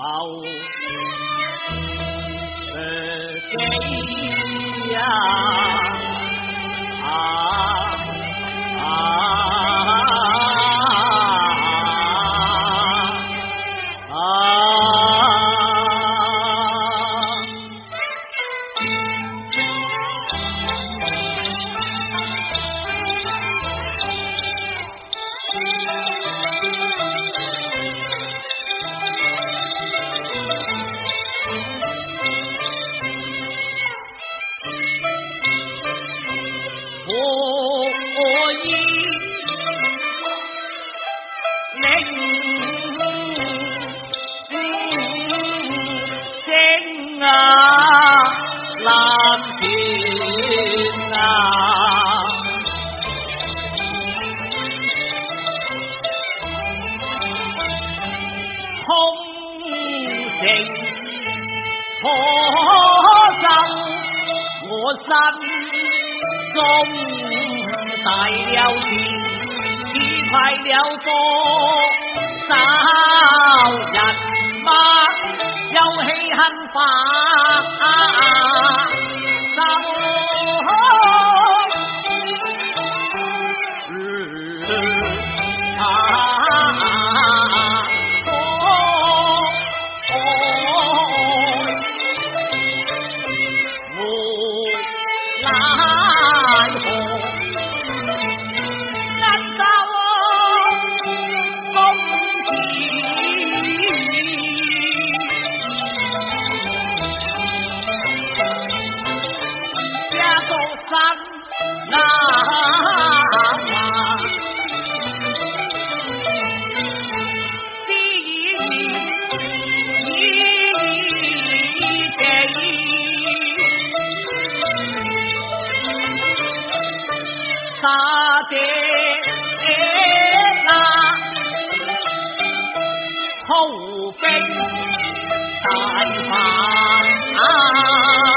猫，是天涯。tiếng làm chuyện nào không tình phổ dân của dân 快了，做手日妈，有气恨化。啊！山难翻，自一自己，打得那好兵难啊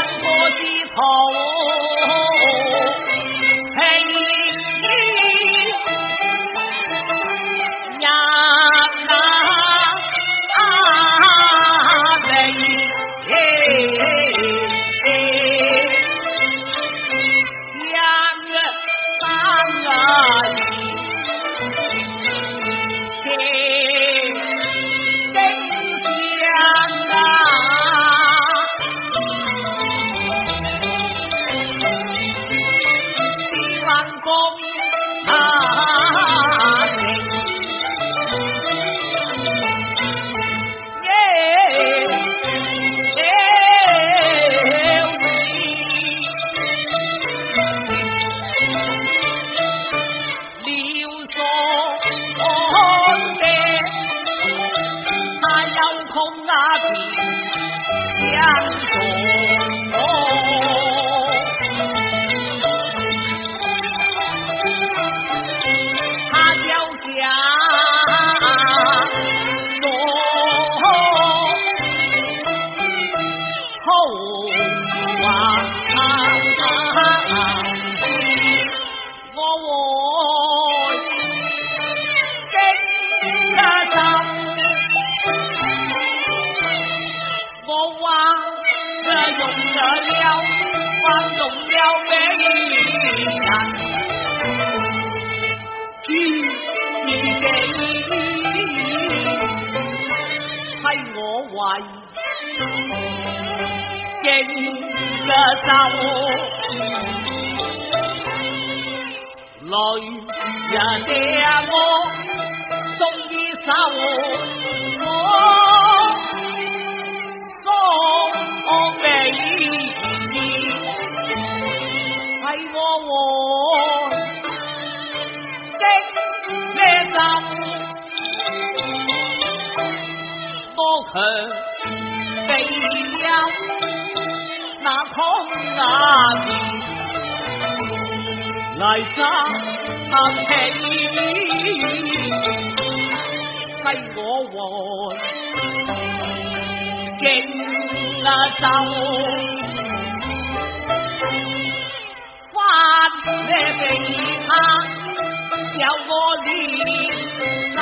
我的草。从那里讲我话：用得了，还用了美人你给你，系我为敬的仇，来呀，借我送义仇我。我，比系我王的根，多强地阴难起，系我王敬。啊走，花咧被他有我脸生，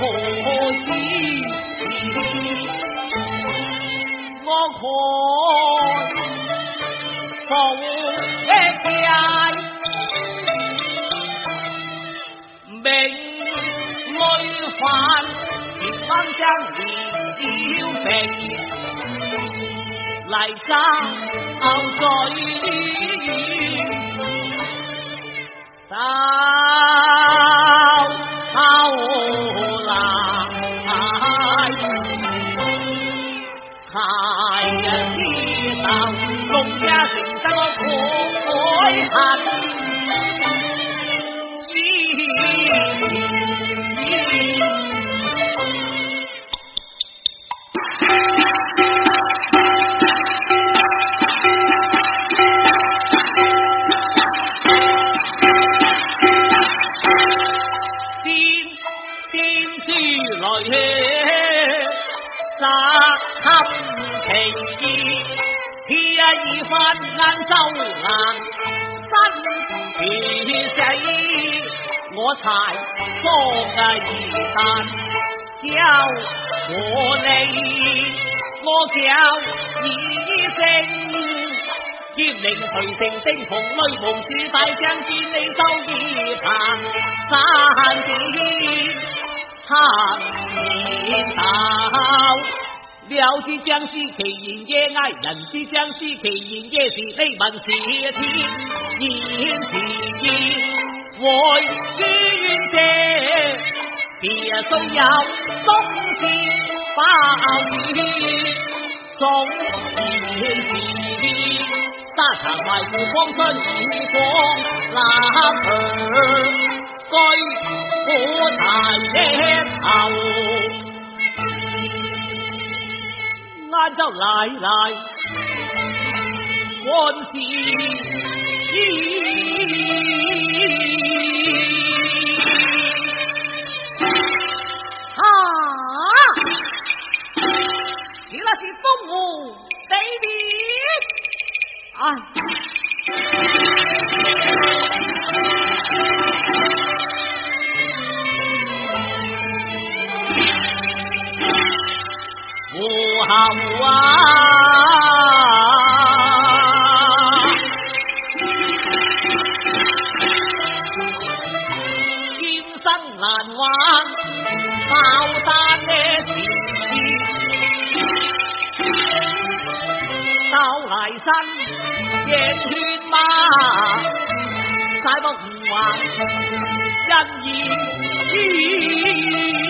何止我看放一界，命内烦。翻江年要肥，泥沙後在念，到後來孩日之鬥，六日成得我改恨。我才多啊，一旦叫我你，我叫儿声，天鸣随成声，红雷蒙主大将，见你收一盘山顶黑面头。了知将知其言也哀，人之将知其言也是。呢文是天言是意，外宣者，别虽有松枝包子，松言是沙茶埋故方春光冷去，居古大石头。安州奶奶安啊，你那是疯婆非礼啊！hồng quá kim 身難挽，爆山嘅前事，鬥嚟身夜圈馬，曬到唔還，一二。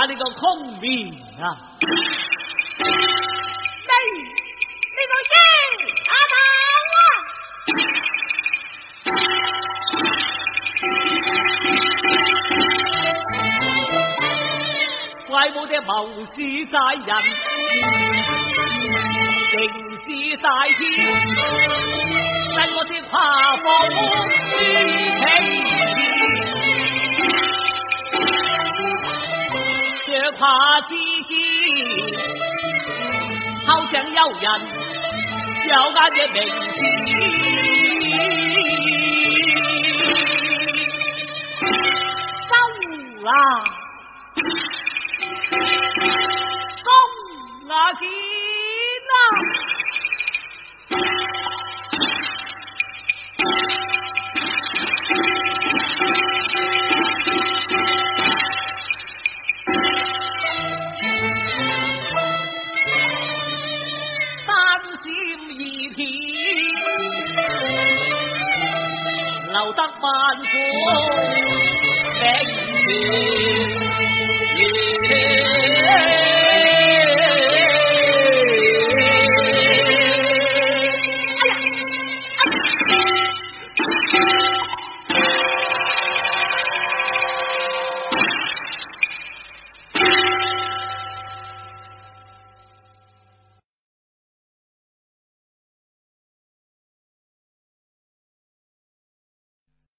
你里个孔明啊？你你个耶阿达哇！怪不得谋事在人，成事在天，但我是跨父月怕自己，好像有人，俺的名字。志，羞啊！